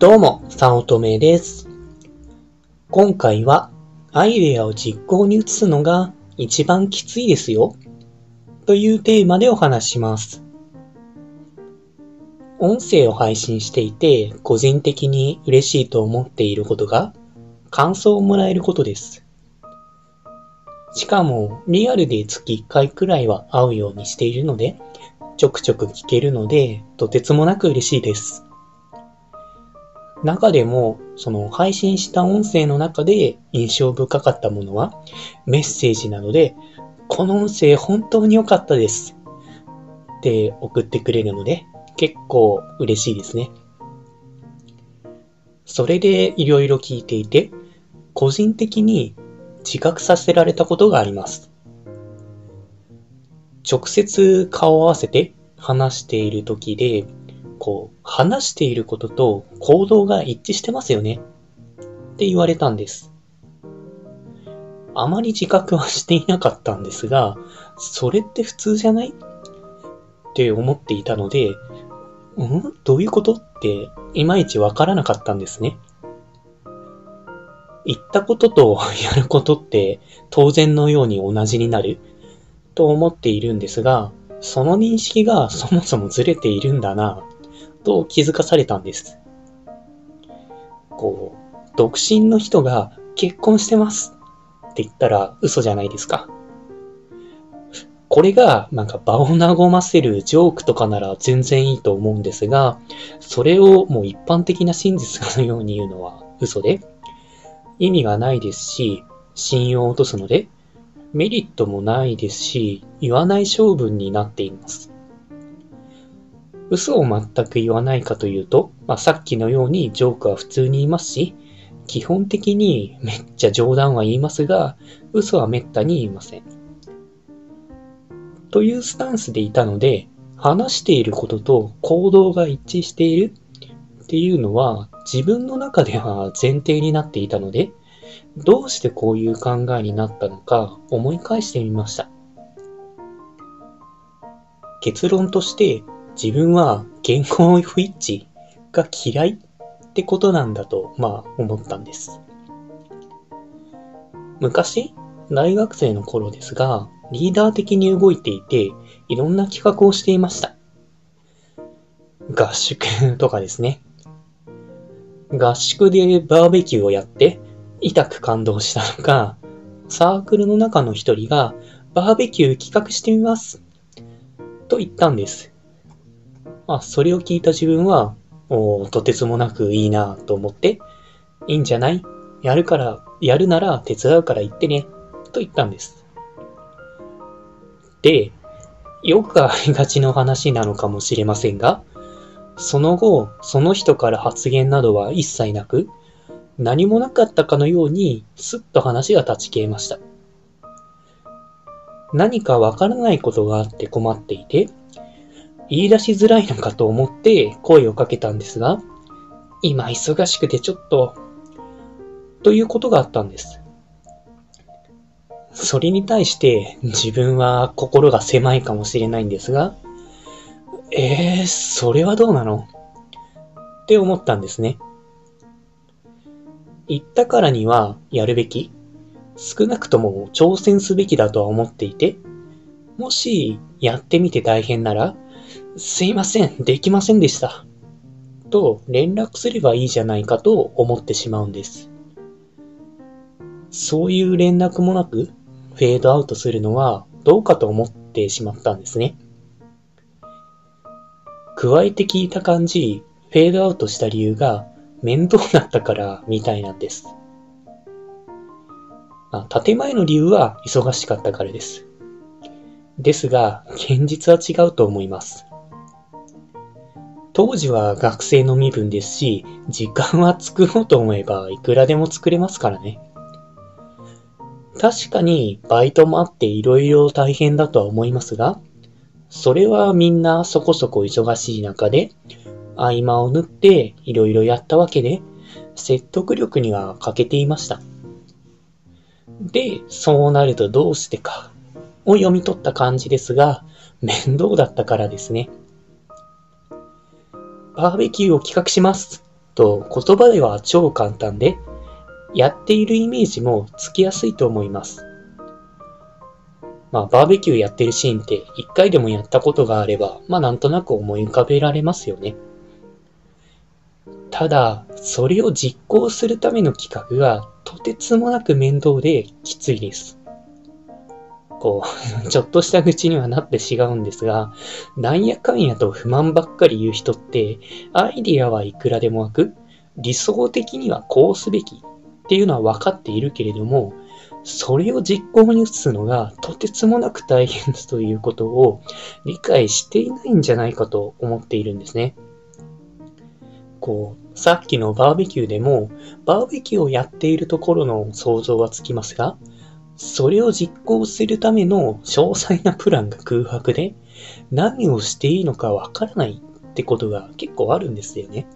どうも、さおとめです。今回は、アイデアを実行に移すのが一番きついですよ。というテーマでお話します。音声を配信していて、個人的に嬉しいと思っていることが、感想をもらえることです。しかも、リアルで月1回くらいは会うようにしているので、ちょくちょく聞けるので、とてつもなく嬉しいです。中でも、その配信した音声の中で印象深かったものは、メッセージなので、この音声本当に良かったです。って送ってくれるので、結構嬉しいですね。それでいろいろ聞いていて、個人的に自覚させられたことがあります。直接顔を合わせて話している時で、こう、話していることと行動が一致してますよね。って言われたんです。あまり自覚はしていなかったんですが、それって普通じゃない？って思っていたので、ん？どういうこと？っていまいちわからなかったんですね。言ったこととやることって当然のように同じになる。と思っているんですが、その認識がそもそもずれているんだな。と気づかされたんです。こう、独身の人が結婚してますって言ったら嘘じゃないですか。これがなんか場を和ませるジョークとかなら全然いいと思うんですが、それをもう一般的な真実のように言うのは嘘で、意味がないですし、信用を落とすので、メリットもないですし、言わない性分になっています。嘘を全く言わないかというと、まあ、さっきのようにジョークは普通に言いますし、基本的にめっちゃ冗談は言いますが、嘘はめったに言いません。というスタンスでいたので、話していることと行動が一致しているっていうのは自分の中では前提になっていたので、どうしてこういう考えになったのか思い返してみました。結論として自分は言語不一致が嫌いってことなんだと、まあ思ったんです。昔、大学生の頃ですが、リーダー的に動いていて、いろんな企画をしていました。合宿とかですね。合宿でバーベキューをやって、痛く感動したのか、サークルの中の一人が、バーベキュー企画してみます。と言ったんです。あ、それを聞いた自分は、おとてつもなくいいなと思って、いいんじゃない？やるから、やるなら手伝うから言ってね。と言ったんです。で、よくありがちの話なのかもしれませんが、その後、その人から発言などは一切なく、何もなかったかのように、すっと話が立ち消えました。何かわからないことがあって困っていて、言い出しづらいのかと思って声をかけたんですが、今忙しくてちょっと、ということがあったんです。それに対して自分は心が狭いかもしれないんですが、えー、それはどうなの？って思ったんですね。言ったからにはやるべき少なくとも挑戦すべきだとは思っていて、もしやってみて大変なら、すいません、できませんでした。と連絡すればいいじゃないかと思ってしまうんです。そういう連絡もなくフェードアウトするのはどうかと思ってしまったんですね。加えて聞いた感じ、フェードアウトした理由が面倒だったからみたいなんです。あ建前の理由は忙しかったからです。ですが、現実は違うと思います。当時は学生の身分ですし、時間は作ろうと思えばいくらでも作れますからね。確かにバイトもあって色々大変だとは思いますが、それはみんなそこそこ忙しい中で、合間を縫って色々やったわけで、説得力には欠けていました。で、そうなるとどうしてか、を読み取った感じですが、面倒だったからですね。バーベキューを企画しますと言葉では超簡単で、やっているイメージもつきやすいと思います。まあ、バーベキューやってるシーンって一回でもやったことがあれば、まあなんとなく思い浮かべられますよね。ただ、それを実行するための企画がとてつもなく面倒できついです。こう、ちょっとした愚痴にはなって違うんですが、なんやかんやと不満ばっかり言う人って、アイディアはいくらでも湧く、理想的にはこうすべきっていうのは分かっているけれども、それを実行に移すのがとてつもなく大変だということを理解していないんじゃないかと思っているんですね。こう、さっきのバーベキューでも、バーベキューをやっているところの想像はつきますが、それを実行するための詳細なプランが空白で、何をしていいのかわからないってことが結構あるんですよね。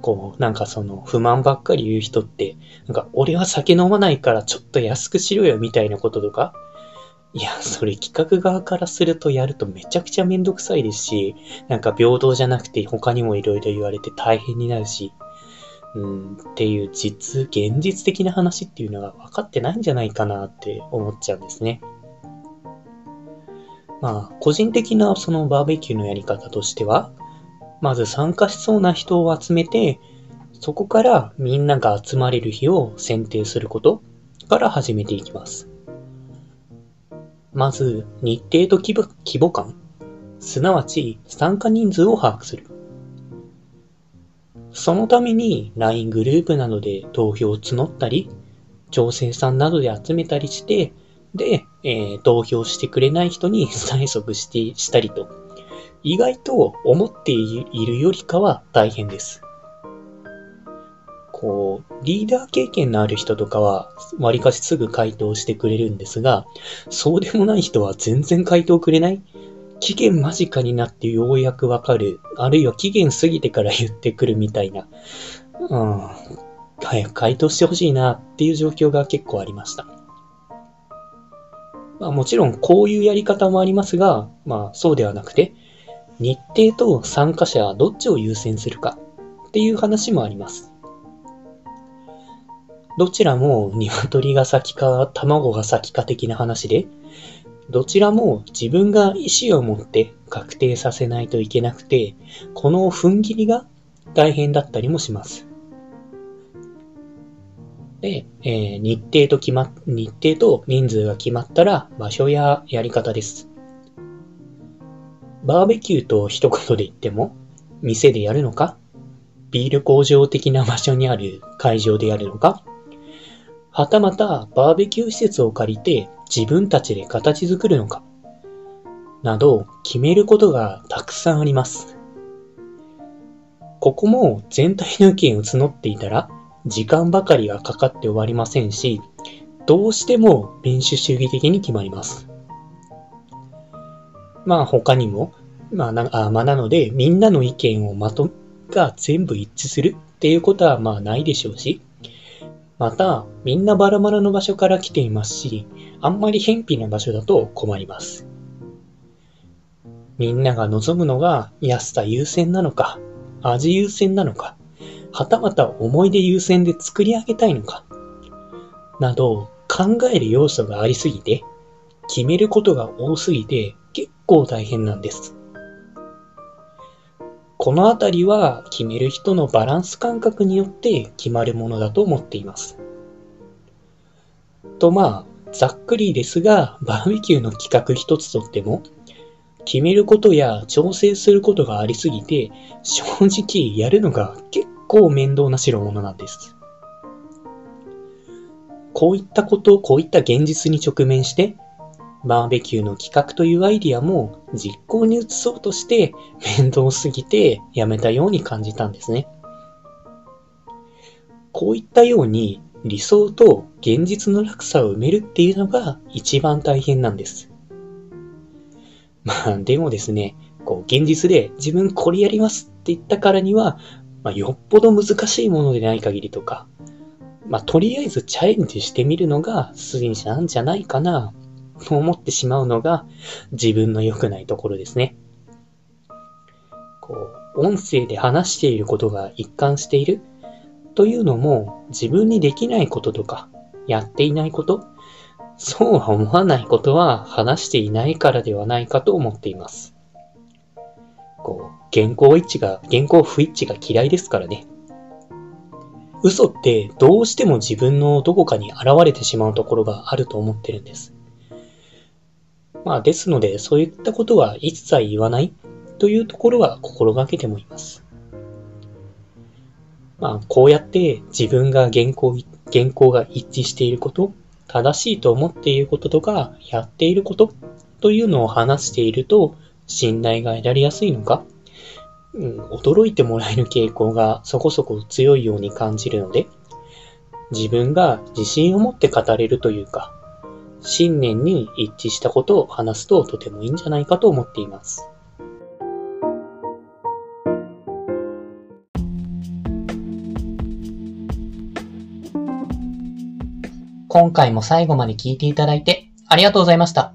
こう、なんかその不満ばっかり言う人って、なんか俺は酒飲まないからちょっと安くしろよみたいなこととか、いや、それ企画側からするとやるとめちゃくちゃめんどくさいですし、なんか平等じゃなくて他にも色々言われて大変になるし、うん、っていう実、現実的な話っていうのが分かってないんじゃないかなって思っちゃうんですね。まあ、個人的なそのバーベキューのやり方としては、まず参加しそうな人を集めて、そこからみんなが集まれる日を選定することから始めていきます。まず、日程と規模規模感、すなわち参加人数を把握する。そのために LINE グループなどで投票を募ったり、調整さんなどで集めたりして、で、えー、投票してくれない人に催促してしたりと、意外と思っているよりかは大変です。こう、リーダー経験のある人とかは、わりかしすぐ回答してくれるんですが、そうでもない人は全然回答くれない期限間近になってようやくわかる。あるいは期限過ぎてから言ってくるみたいな。うん。早く回答してほしいなっていう状況が結構ありました。まあもちろんこういうやり方もありますが、まあそうではなくて、日程と参加者はどっちを優先するかっていう話もあります。どちらも鶏が先か卵が先か的な話で、どちらも自分が意思を持って確定させないといけなくて、この踏ん切りが大変だったりもします。で、えー、日程と決ま、日程と人数が決まったら場所ややり方です。バーベキューと一言で言っても、店でやるのかビール工場的な場所にある会場でやるのかはたまたバーベキュー施設を借りて自分たちで形作るのか？など決めることがたくさんあります。ここも全体の意見を募っていたら時間ばかりがかかって終わりませんし、どうしても民主主義的に決まります。まあ他にも、まあなあまあ、なのでみんなの意見をまとが全部一致するっていうことはまあないでしょうし、またみんなバラバラの場所から来ていますし、あんまり偏僻な場所だと困ります。みんなが望むのが安さ優先なのか、味優先なのか、はたまた思い出優先で作り上げたいのか、など考える要素がありすぎて、決めることが多すぎて結構大変なんです。このあたりは決める人のバランス感覚によって決まるものだと思っています。とまあ、ざっくりですが、バーベキューの企画一つとっても、決めることや調整することがありすぎて、正直やるのが結構面倒な代物なんです。こういったこと、こういった現実に直面して、バーベキューの企画というアイディアも実行に移そうとして面倒すぎてやめたように感じたんですね。こういったように理想と現実の落差を埋めるっていうのが一番大変なんです。まあ、でもですね、こう、現実で自分これやりますって言ったからには、まあ、よっぽど難しいものでない限りとか、まあ、とりあえずチャレンジしてみるのが筋なんじゃないかな、思ってしまうのが自分の良くないところですね。こう、音声で話していることが一貫しているというのも自分にできないこととかやっていないことそうは思わないことは話していないからではないかと思っています。こう、原稿一致が、原稿不一致が嫌いですからね。嘘ってどうしても自分のどこかに現れてしまうところがあると思ってるんです。まあですので、そういったことは一切言わないというところは心がけてもいます。まあ、こうやって自分が原稿、原稿が一致していること、正しいと思っていることとか、やっていることというのを話していると、信頼が得られやすいのか、うん、驚いてもらえる傾向がそこそこ強いように感じるので、自分が自信を持って語れるというか、信念に一致したことを話すととてもいいんじゃないかと思っています。今回も最後まで聞いていただいてありがとうございました。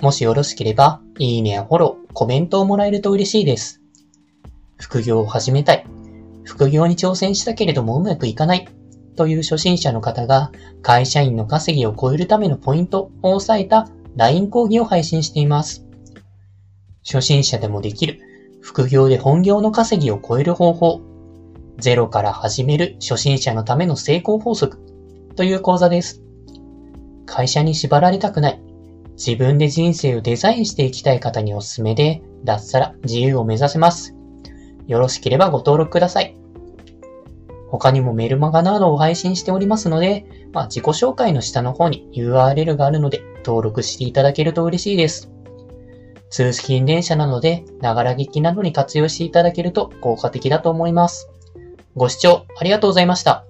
もしよろしければ、いいねやフォロー、コメントをもらえると嬉しいです。副業を始めたい。副業に挑戦したけれどもうまくいかない。という初心者の方が会社員の稼ぎを超えるためのポイントを押さえた LINE 講義を配信しています。初心者でもできる副業で本業の稼ぎを超える方法。ゼロから始める初心者のための成功法則という講座です。会社に縛られたくない。自分で人生をデザインしていきたい方におすすめで、脱サラ自由を目指せます。よろしければご登録ください。他にもメルマガなどを配信しておりますので、まあ、自己紹介の下の方に URL があるので登録していただけると嬉しいです。通勤電車なので、ながら聞きなどに活用していただけると効果的だと思います。ご視聴ありがとうございました。